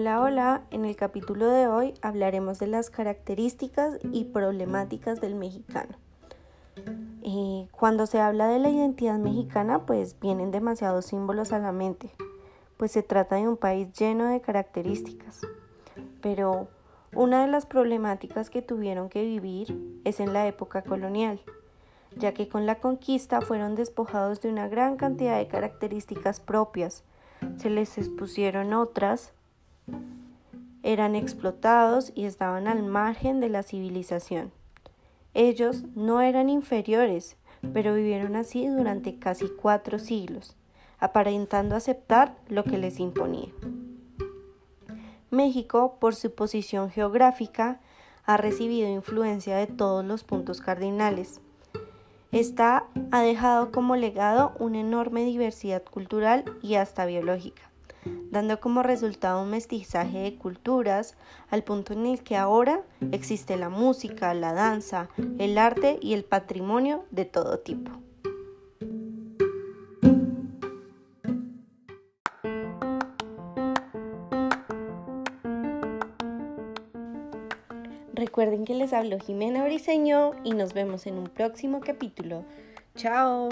Hola, hola, en el capítulo de hoy hablaremos de las características y problemáticas del mexicano. Eh, cuando se habla de la identidad mexicana, pues vienen demasiados símbolos a la mente, pues se trata de un país lleno de características. Pero una de las problemáticas que tuvieron que vivir es en la época colonial, ya que con la conquista fueron despojados de una gran cantidad de características propias, se les expusieron otras eran explotados y estaban al margen de la civilización. Ellos no eran inferiores, pero vivieron así durante casi cuatro siglos, aparentando aceptar lo que les imponía. México, por su posición geográfica, ha recibido influencia de todos los puntos cardinales. Esta ha dejado como legado una enorme diversidad cultural y hasta biológica dando como resultado un mestizaje de culturas al punto en el que ahora existe la música, la danza, el arte y el patrimonio de todo tipo. Recuerden que les habló Jimena Briseño y nos vemos en un próximo capítulo. ¡Chao!